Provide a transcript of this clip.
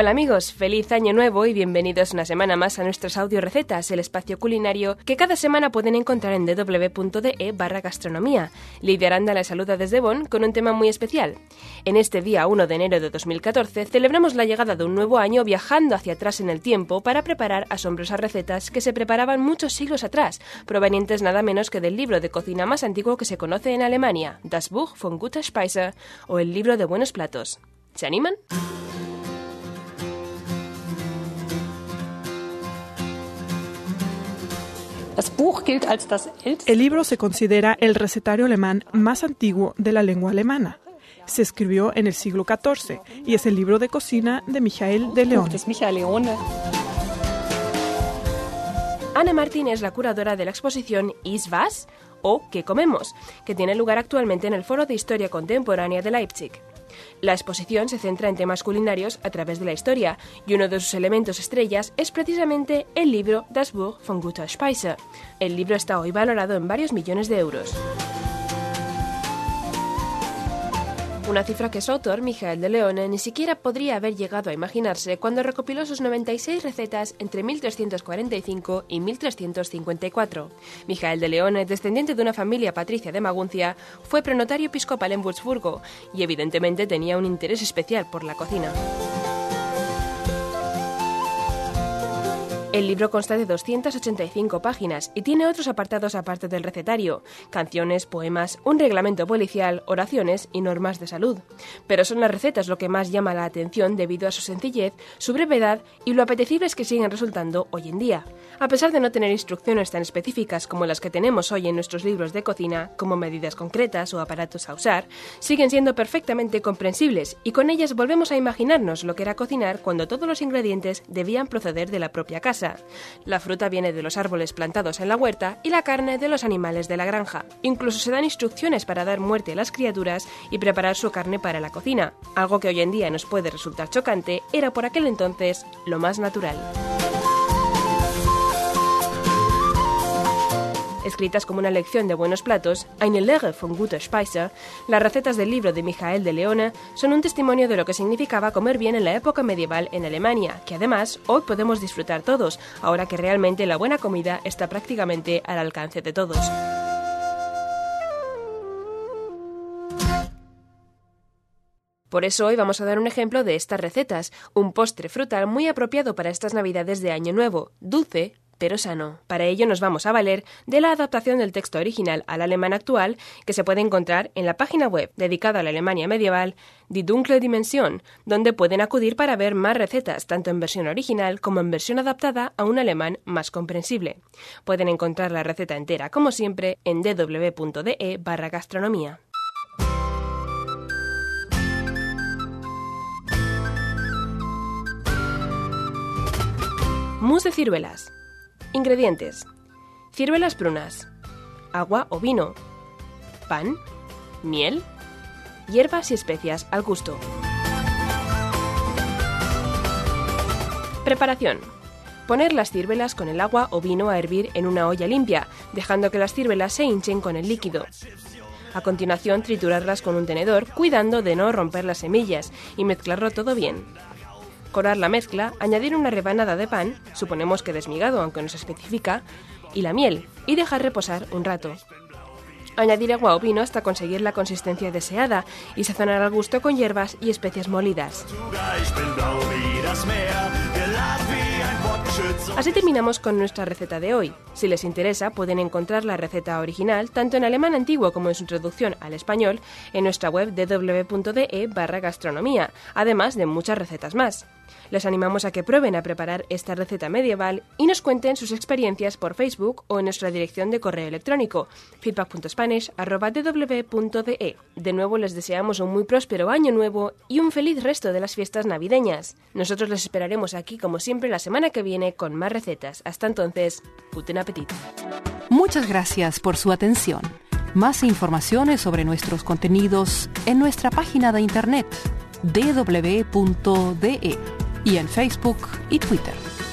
Hola amigos, feliz año nuevo y bienvenidos una semana más a nuestras audio recetas, el espacio culinario que cada semana pueden encontrar en www.de barra gastronomía. Lidia Aranda les saluda desde Bonn con un tema muy especial. En este día 1 de enero de 2014 celebramos la llegada de un nuevo año viajando hacia atrás en el tiempo para preparar asombrosas recetas que se preparaban muchos siglos atrás, provenientes nada menos que del libro de cocina más antiguo que se conoce en Alemania, Das Buch von Guter Speise o el libro de buenos platos. ¿Se animan? El libro se considera el recetario alemán más antiguo de la lengua alemana. Se escribió en el siglo XIV y es el libro de cocina de Michael de León. Ana Martín es la curadora de la exposición Is was o ¿Qué comemos?, que tiene lugar actualmente en el Foro de Historia Contemporánea de Leipzig. La exposición se centra en temas culinarios a través de la historia, y uno de sus elementos estrellas es precisamente el libro Das Buch von Guter Speise. El libro está hoy valorado en varios millones de euros. Una cifra que su autor, Michael de Leone, ni siquiera podría haber llegado a imaginarse cuando recopiló sus 96 recetas entre 1345 y 1354. Michael de Leone, descendiente de una familia patricia de Maguncia, fue prenotario episcopal en Würzburgo y evidentemente tenía un interés especial por la cocina. El libro consta de 285 páginas y tiene otros apartados aparte del recetario, canciones, poemas, un reglamento policial, oraciones y normas de salud. Pero son las recetas lo que más llama la atención debido a su sencillez, su brevedad y lo apetecibles que siguen resultando hoy en día. A pesar de no tener instrucciones tan específicas como las que tenemos hoy en nuestros libros de cocina, como medidas concretas o aparatos a usar, siguen siendo perfectamente comprensibles y con ellas volvemos a imaginarnos lo que era cocinar cuando todos los ingredientes debían proceder de la propia casa la fruta viene de los árboles plantados en la huerta y la carne de los animales de la granja. Incluso se dan instrucciones para dar muerte a las criaturas y preparar su carne para la cocina. Algo que hoy en día nos puede resultar chocante, era por aquel entonces lo más natural. Escritas como una lección de buenos platos, Eine Lehre von guter Speise, las recetas del libro de Michael de Leona son un testimonio de lo que significaba comer bien en la época medieval en Alemania, que además hoy podemos disfrutar todos, ahora que realmente la buena comida está prácticamente al alcance de todos. Por eso hoy vamos a dar un ejemplo de estas recetas, un postre frutal muy apropiado para estas navidades de Año Nuevo, dulce, pero sano. Para ello nos vamos a valer de la adaptación del texto original al alemán actual que se puede encontrar en la página web dedicada a la Alemania medieval Die Dunkle Dimension, donde pueden acudir para ver más recetas, tanto en versión original como en versión adaptada a un alemán más comprensible. Pueden encontrar la receta entera, como siempre, en www.de barra gastronomía. Mousse de ciruelas. Ingredientes. Ciruelas prunas, agua o vino, pan, miel, hierbas y especias al gusto. Preparación. Poner las ciruelas con el agua o vino a hervir en una olla limpia, dejando que las ciruelas se hinchen con el líquido. A continuación, triturarlas con un tenedor, cuidando de no romper las semillas y mezclarlo todo bien. Corar la mezcla, añadir una rebanada de pan, suponemos que desmigado aunque no se especifica, y la miel, y dejar reposar un rato. Añadir agua o vino hasta conseguir la consistencia deseada y sazonar al gusto con hierbas y especias molidas. Así terminamos con nuestra receta de hoy. Si les interesa, pueden encontrar la receta original tanto en alemán antiguo como en su traducción al español en nuestra web www.de barra gastronomía, además de muchas recetas más. Les animamos a que prueben a preparar esta receta medieval y nos cuenten sus experiencias por Facebook o en nuestra dirección de correo electrónico feedback.spanish.de. De nuevo les deseamos un muy próspero año nuevo y un feliz resto de las fiestas navideñas. Nosotros les esperaremos aquí como siempre la semana que viene con más recetas. Hasta entonces, guten appetit. Muchas gracias por su atención. Más informaciones sobre nuestros contenidos en nuestra página de internet www.de y en Facebook y Twitter.